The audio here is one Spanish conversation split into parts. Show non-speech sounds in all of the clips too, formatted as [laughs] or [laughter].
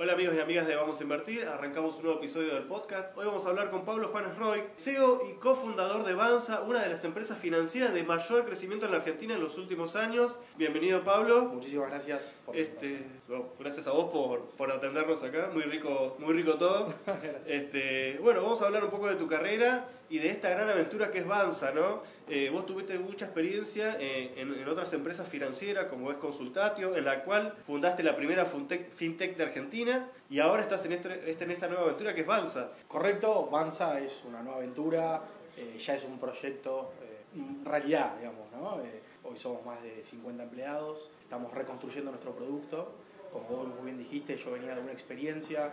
Hola amigos y amigas de Vamos a Invertir, arrancamos un nuevo episodio del podcast. Hoy vamos a hablar con Pablo Juanes Roy, CEO y cofundador de Banza, una de las empresas financieras de mayor crecimiento en la Argentina en los últimos años. Bienvenido Pablo. Muchísimas gracias por este, gracias a vos por, por, atendernos acá, muy rico, muy rico todo. [laughs] este, bueno, vamos a hablar un poco de tu carrera y de esta gran aventura que es Banza, ¿no? Eh, vos tuviste mucha experiencia eh, en, otras empresas financieras como es Consultatio, en la cual fundaste la primera fintech de Argentina y ahora estás en, este, este, esta nueva aventura que es Banza. Correcto, Banza es una nueva aventura, eh, ya es un proyecto realidad, digamos, ¿no? hoy somos más de 50 empleados, estamos reconstruyendo nuestro producto. Como vos bien dijiste, yo venía de una experiencia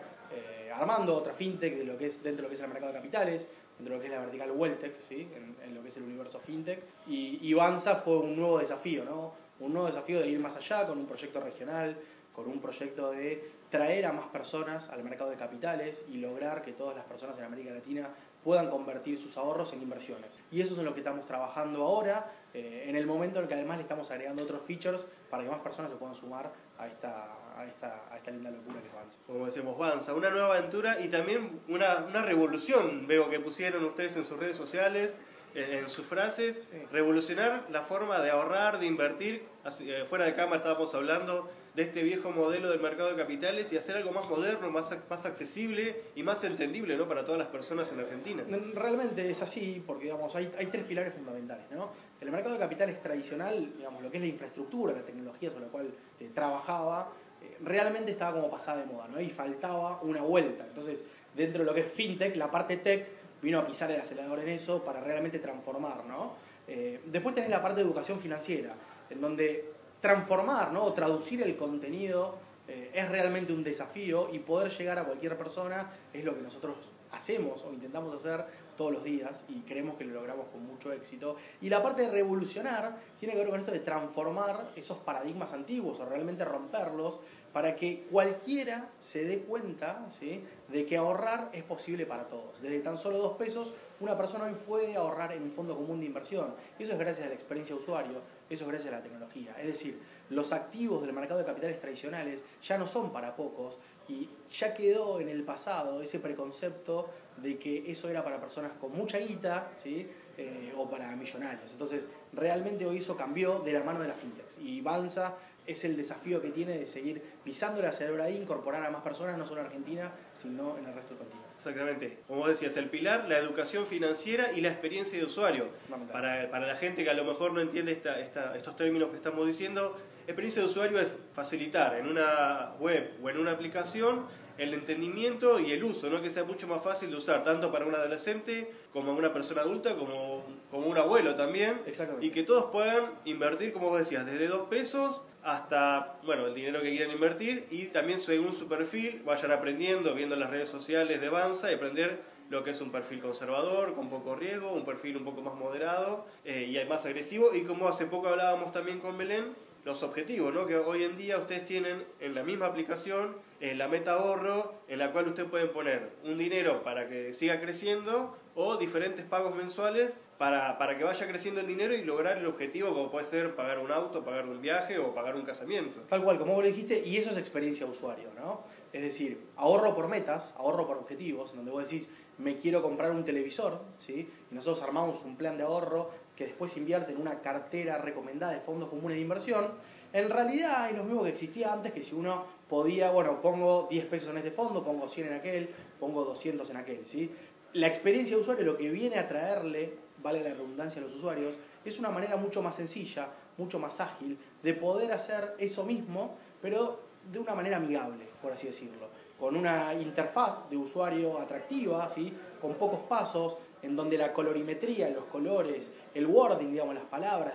armando otra fintech de lo que es dentro de lo que es el mercado de capitales, dentro de lo que es la vertical Welltech, ¿sí? en, lo que es el universo FinTech. Y, y Banza fue un nuevo desafío, ¿no? un nuevo desafío de ir más allá con un proyecto regional, con un proyecto de traer a más personas al mercado de capitales y lograr que todas las personas en América Latina puedan convertir sus ahorros en inversiones. Y eso es en lo que estamos trabajando ahora, eh, en el momento en que además le estamos agregando otros features para que más personas se puedan sumar a esta, a esta, a esta linda locura que es Banza. Como decimos, Banza, una nueva aventura y también una, una revolución, veo que pusieron ustedes en sus redes sociales en sus frases, revolucionar la forma de ahorrar, de invertir. Eh, fuera de cámara estábamos hablando de este viejo modelo del mercado de capitales y hacer algo más moderno, más, más accesible y más entendible ¿no? para todas las personas en Argentina. Realmente es así, porque hay tres pilares fundamentales. ¿no? El mercado de capitales tradicional, digamos, lo que es la infraestructura, la tecnología sobre la cual eh, trabajaba, eh, realmente estaba como pasada de moda ¿no? y faltaba una vuelta. Entonces, dentro de lo que es fintech, la parte tech vino a pisar el acelerador en eso para realmente transformar, ¿no? Eh, después tenés la parte de educación financiera, en donde transformar ¿no? o traducir el contenido eh, es realmente un desafío y poder llegar a cualquier persona es lo que nosotros hacemos o intentamos hacer todos los días y creemos que lo logramos con mucho éxito. Y la parte de revolucionar tiene que ver con esto de transformar esos paradigmas antiguos o realmente romperlos para que cualquiera se dé cuenta ¿sí? de que ahorrar es posible para todos. Desde tan solo dos pesos, una persona hoy puede ahorrar en un fondo común de inversión. Eso es gracias a la experiencia de usuario, eso es gracias a la tecnología. Es decir, los activos del mercado de capitales tradicionales ya no son para pocos y ya quedó en el pasado ese preconcepto de que eso era para personas con mucha guita ¿sí? Eh, o para millonarios. Entonces, realmente hoy eso cambió de la mano de la fintechs y Banza es el desafío que tiene de seguir pisando la aceleradora ahí, incorporar a más personas, no solo en Argentina, sino en el resto del continente. Exactamente. Como decías, el pilar, la educación financiera y la experiencia de usuario. Para, para, la gente que a lo mejor no entiende esta, esta, estos términos que estamos diciendo, experiencia de usuario es facilitar en una web o en una aplicación el entendimiento y el uso, ¿no? que sea mucho más fácil de usar, tanto para un adolescente como una persona adulta, como, como un abuelo también. Y que todos puedan invertir, como vos decías, desde dos pesos hasta bueno, el dinero que quieran invertir y también según su perfil vayan aprendiendo, viendo las redes sociales de Banza y aprender lo que es un perfil conservador, con poco riesgo, un perfil un poco más moderado eh, y más agresivo. Y como hace poco hablábamos también con Belén, los objetivos, ¿no? que hoy en día ustedes tienen en la misma aplicación en la meta ahorro, en la cual ustedes pueden poner un dinero para que siga creciendo o diferentes pagos mensuales para, para que vaya creciendo el dinero y lograr el objetivo, como puede ser pagar un auto, pagar un viaje o pagar un casamiento. Tal cual, como vos lo dijiste, y eso es experiencia usuario, ¿no? Es decir, ahorro por metas, ahorro por objetivos, donde vos decís, me quiero comprar un televisor, ¿sí? Y nosotros armamos un plan de ahorro que después invierte en una cartera recomendada de fondos comunes de inversión. En realidad es lo mismo que existía antes, que si uno podía, bueno, pongo 10 pesos en este fondo, pongo 100 en aquel, pongo 200 en aquel, ¿sí? La experiencia de usuario lo que viene a traerle, vale la redundancia a los usuarios, es una manera mucho más sencilla, mucho más ágil de poder hacer eso mismo, pero de una manera amigable, por así decirlo, con una interfaz de usuario atractiva, ¿sí? con pocos pasos, en donde la colorimetría, los colores, el wording, digamos, las palabras,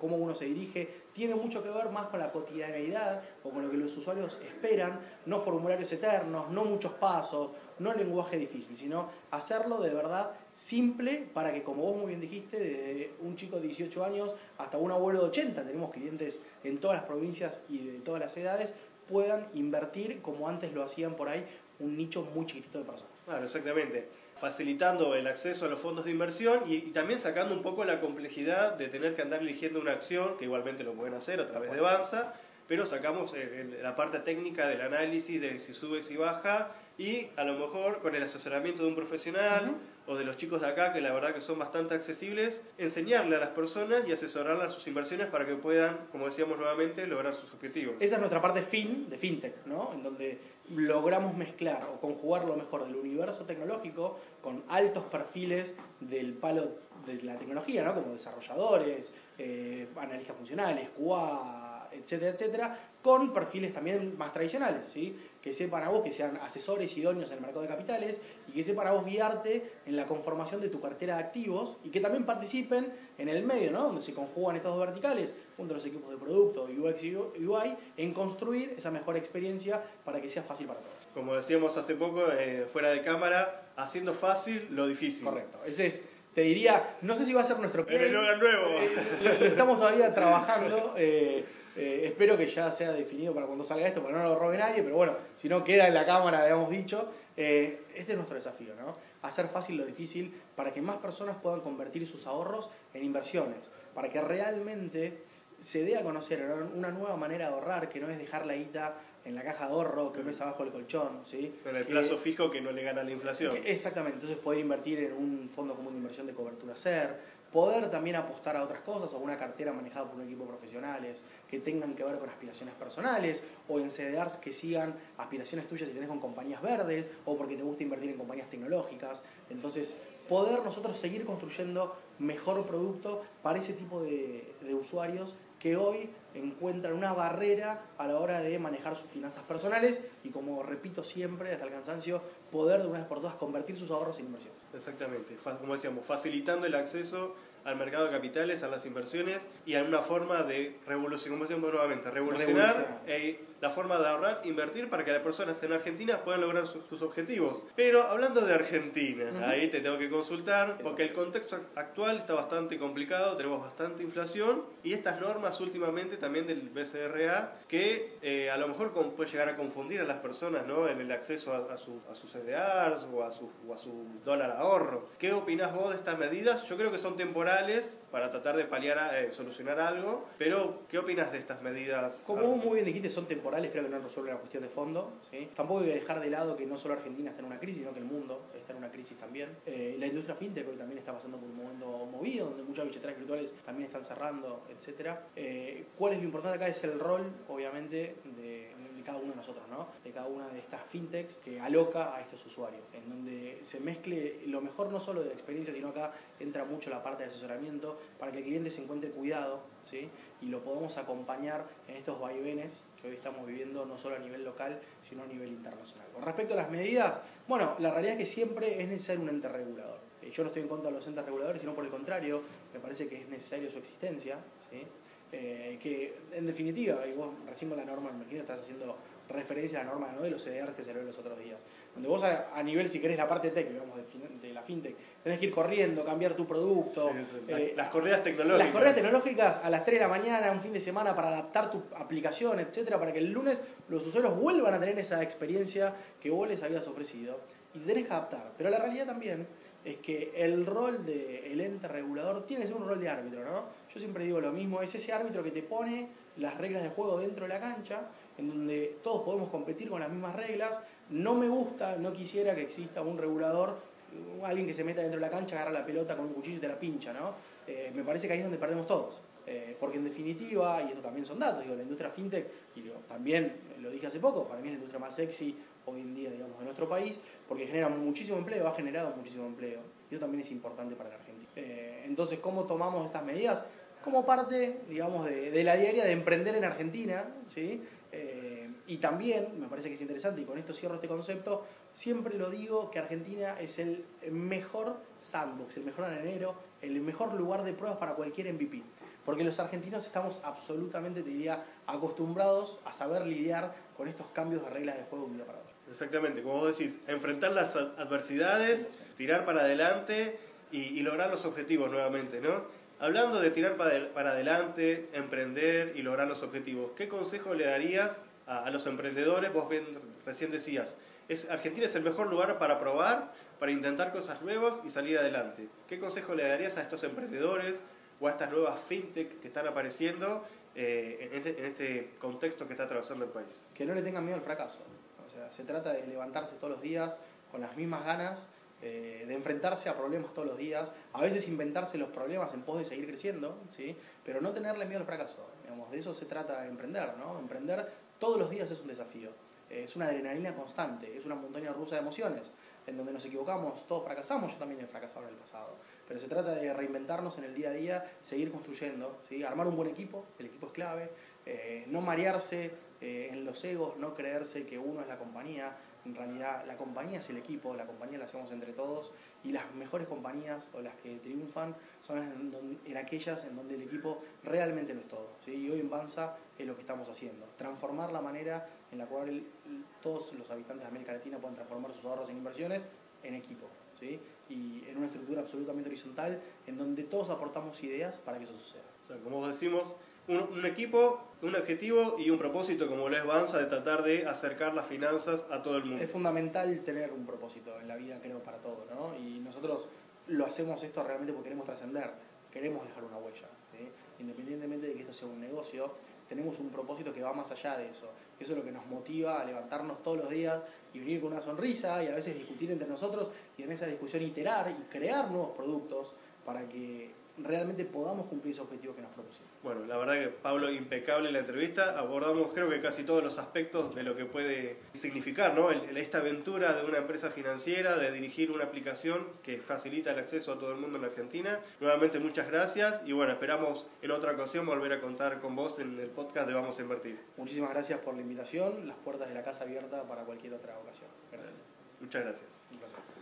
cómo uno se dirige, tiene mucho que ver más con la cotidianeidad o con lo que los usuarios esperan, no formularios eternos, no muchos pasos, no lenguaje difícil, sino hacerlo de verdad simple para que, como vos muy bien dijiste, desde un chico de 18 años hasta un abuelo de 80, tenemos clientes en todas las provincias y de todas las edades, puedan invertir como antes lo hacían por ahí un nicho muy chiquitito de personas. Claro, exactamente. Facilitando el acceso a los fondos de inversión y, también sacando un poco la complejidad de tener que andar eligiendo una acción, que igualmente lo pueden hacer a través de Banza, pero sacamos la parte técnica del análisis de si sube, si baja, y a lo mejor con el asesoramiento de un profesional o de los chicos de acá, que la verdad que son bastante accesibles, enseñarle a las personas y asesorarlas sus inversiones para que puedan, como decíamos nuevamente, lograr sus objetivos. Esa es nuestra parte fin de FinTech, ¿no? En donde logramos mezclar o conjugar lo mejor del universo tecnológico con altos perfiles del palo de la tecnología, ¿no? Como desarrolladores, eh, analistas funcionales, QA, etcétera, etcétera, con perfiles también más tradicionales, ¿sí? Que sepan a vos, que sean asesores idóneos en el mercado de capitales y que sepan a vos guiarte en la conformación de tu cartera de activos y que también participen en el medio, ¿no? donde se conjugan estas dos verticales, junto a los equipos de producto, UX y UI, en construir esa mejor experiencia para que sea fácil para todos. Como decíamos hace poco, eh, fuera de cámara, haciendo fácil lo difícil. Correcto. Ese es te diría, no sé si va a ser nuestro El nuevo. Eh, lo, estamos todavía trabajando. Eh, eh, espero que ya sea definido para cuando salga esto, para no lo robe nadie, pero bueno, si no queda en la cámara, habíamos dicho. Eh, este es nuestro desafío, ¿no? Hacer fácil lo difícil para que más personas puedan convertir sus ahorros en inversiones, para que realmente se dé a conocer una nueva manera de ahorrar, que no es dejar la guita en la caja de ahorro, que no es abajo del colchón, ¿sí? Con el plazo fijo que no le gana la inflación. exactamente, entonces poder invertir en un fondo común de inversión de cobertura SER, poder también apostar a otras cosas o una cartera manejada por un equipo de profesionales que tengan que ver con aspiraciones personales o en CDRs que sigan aspiraciones tuyas si tenés con compañías verdes o porque te gusta invertir en compañías tecnológicas. Entonces, poder nosotros seguir construyendo mejor producto para ese tipo de, de usuarios que hoy encuentran una barrera a la hora de manejar sus finanzas personales y como repito siempre hasta el cansancio, poder de una vez por todas convertir sus ahorros en inversiones. Exactamente, como decíamos, facilitando el acceso al mercado de capitales, a las inversiones y a una forma de revolucionar, como decíamos nuevamente, revolucionar, e la forma de ahorrar, invertir para que las personas en Argentina puedan lograr sus, objetivos. Pero hablando de Argentina, ahí te tengo que consultar porque el contexto actual está bastante complicado, tenemos bastante inflación y estas normas últimamente también del BCRA que eh, a lo mejor puede llegar a confundir a las personas ¿no? en el acceso a, su, a sus CDRs o a su, o a su dólar ahorro. ¿Qué opinás vos de estas medidas? Yo creo que son temporales para tratar de paliar, eh, solucionar algo, pero ¿qué opinas de estas medidas? Como vos muy bien dijiste, son temporales creo que no resuelve la cuestión de fondo. ¿sí? Tampoco hay que dejar de lado que no solo Argentina está en una crisis, sino que el mundo está en una crisis también. Eh, la industria fintech hoy también está pasando por un momento movido, donde muchas billeteras virtuales también están cerrando, etc. Eh, ¿Cuál es lo importante acá? Es el rol, obviamente, de, cada uno de nosotros, ¿no? de cada una de estas fintechs que aloca a estos usuarios, en donde se mezcle lo mejor no solo de la experiencia, sino acá entra mucho la parte de asesoramiento para que el cliente se encuentre cuidado ¿sí? y lo podamos acompañar en estos vaivenes que hoy estamos viviendo no solo a nivel local, sino a nivel internacional. Con respecto a las medidas, bueno, la realidad es que siempre es necesario un ente regulador. Eh, yo no estoy en contra de los entes reguladores, sino por el contrario, me parece que es necesario su existencia, ¿sí? Eh, que en definitiva, y vos recién con la norma, me imagino, estás haciendo referencia a la norma ¿no? de los CDRs que se los otros días. Donde vos a, nivel, si querés, la parte tech, digamos, de, la fintech, tenés que ir corriendo, cambiar tu producto. Eh, las correas tecnológicas. Las correas tecnológicas a las 3 de la mañana, un fin de semana, para adaptar tu aplicación, etcétera, para que el lunes los usuarios vuelvan a tener esa experiencia que vos les habías ofrecido. Y te tenés que adaptar. Pero la realidad también es que el rol del ente regulador tiene que ser un rol de árbitro, ¿no? Yo siempre digo lo mismo, es ese árbitro que te pone las reglas de juego dentro de la cancha, en donde todos podemos competir con las mismas reglas. No me gusta, no quisiera que exista un regulador, alguien que se meta dentro de la cancha, agarra la pelota con un cuchillo y te la pincha, ¿no? Eh, me parece que ahí es donde perdemos todos. Eh, porque en definitiva, y esto también son datos, digo, la industria fintech, y también lo dije hace poco, para mí es la industria más sexy hoy en día, digamos, de nuestro país, porque genera muchísimo empleo, ha generado muchísimo empleo. Y eso también es importante para la Argentina. Eh, entonces, ¿cómo tomamos estas medidas? Como parte, digamos, de, la diaria de emprender en Argentina, ¿sí? Eh, y también, me parece que es interesante, y con esto cierro este concepto, siempre lo digo, que Argentina es el mejor sandbox, el mejor enero el mejor lugar de pruebas para cualquier MVP. Porque los argentinos estamos absolutamente, te diría, acostumbrados a saber lidiar con estos cambios de reglas de juego de un día para otro. Exactamente, como vos decís, enfrentar las adversidades, tirar para adelante y, lograr los objetivos nuevamente, ¿no? Hablando de tirar para, adelante, emprender y lograr los objetivos, ¿qué consejo le darías a, los emprendedores? Vos recién decías, es, Argentina es el mejor lugar para probar, para intentar cosas nuevas y salir adelante. ¿Qué consejo le darías a estos emprendedores o a estas nuevas fintech que están apareciendo eh, en, este, en este contexto que está atravesando el país? Que no le tengan miedo al fracaso. Se trata de levantarse todos los días con las mismas ganas eh, de enfrentarse a problemas todos los días, a veces inventarse los problemas en pos de seguir creciendo, ¿sí? pero no tenerle miedo al fracaso. Digamos, de eso se trata de emprender. ¿no? Emprender todos los días es un desafío, es una adrenalina constante, es una montaña rusa de emociones, en donde nos equivocamos, todos fracasamos, yo también he fracasado en el pasado, pero se trata de reinventarnos en el día a día, seguir construyendo, ¿sí? armar un buen equipo, el equipo es clave, eh, no marearse eh, en los egos, no creerse que uno es la compañía, en realidad la compañía es el equipo, la compañía la hacemos entre todos y las mejores compañías o las que triunfan son en, aquellas en donde el equipo realmente lo es todo. Y hoy en Banza es lo que estamos haciendo, transformar la manera en la cual todos los habitantes de América Latina pueden transformar sus ahorros en inversiones en equipo. ¿sí? Y en una estructura absolutamente horizontal en donde todos aportamos ideas para que eso suceda. como decimos, un, equipo, un objetivo y un propósito como lo es Banza de tratar de acercar las finanzas a todo el mundo. Es fundamental tener un propósito en la vida, creo, para todo, ¿no? Y nosotros lo hacemos esto realmente porque queremos trascender, queremos dejar una huella. Independientemente de que esto sea un negocio, tenemos un propósito que va más allá de eso. Eso es lo que nos motiva a levantarnos todos los días y venir con una sonrisa y a veces discutir entre nosotros y en esa discusión iterar y crear nuevos productos para que realmente podamos cumplir ese objetivo que nos propusimos. Bueno, la verdad que Pablo, impecable en la entrevista, abordamos creo que casi todos los aspectos de lo que puede significar ¿no? esta aventura de una empresa financiera, de dirigir una aplicación que facilita el acceso a todo el mundo en la Argentina. Nuevamente muchas gracias y bueno, esperamos en otra ocasión volver a contar con vos en el podcast de Vamos a Invertir. Muchísimas gracias por la invitación, las puertas de la casa abierta para cualquier otra ocasión. Gracias. Muchas gracias. Un placer.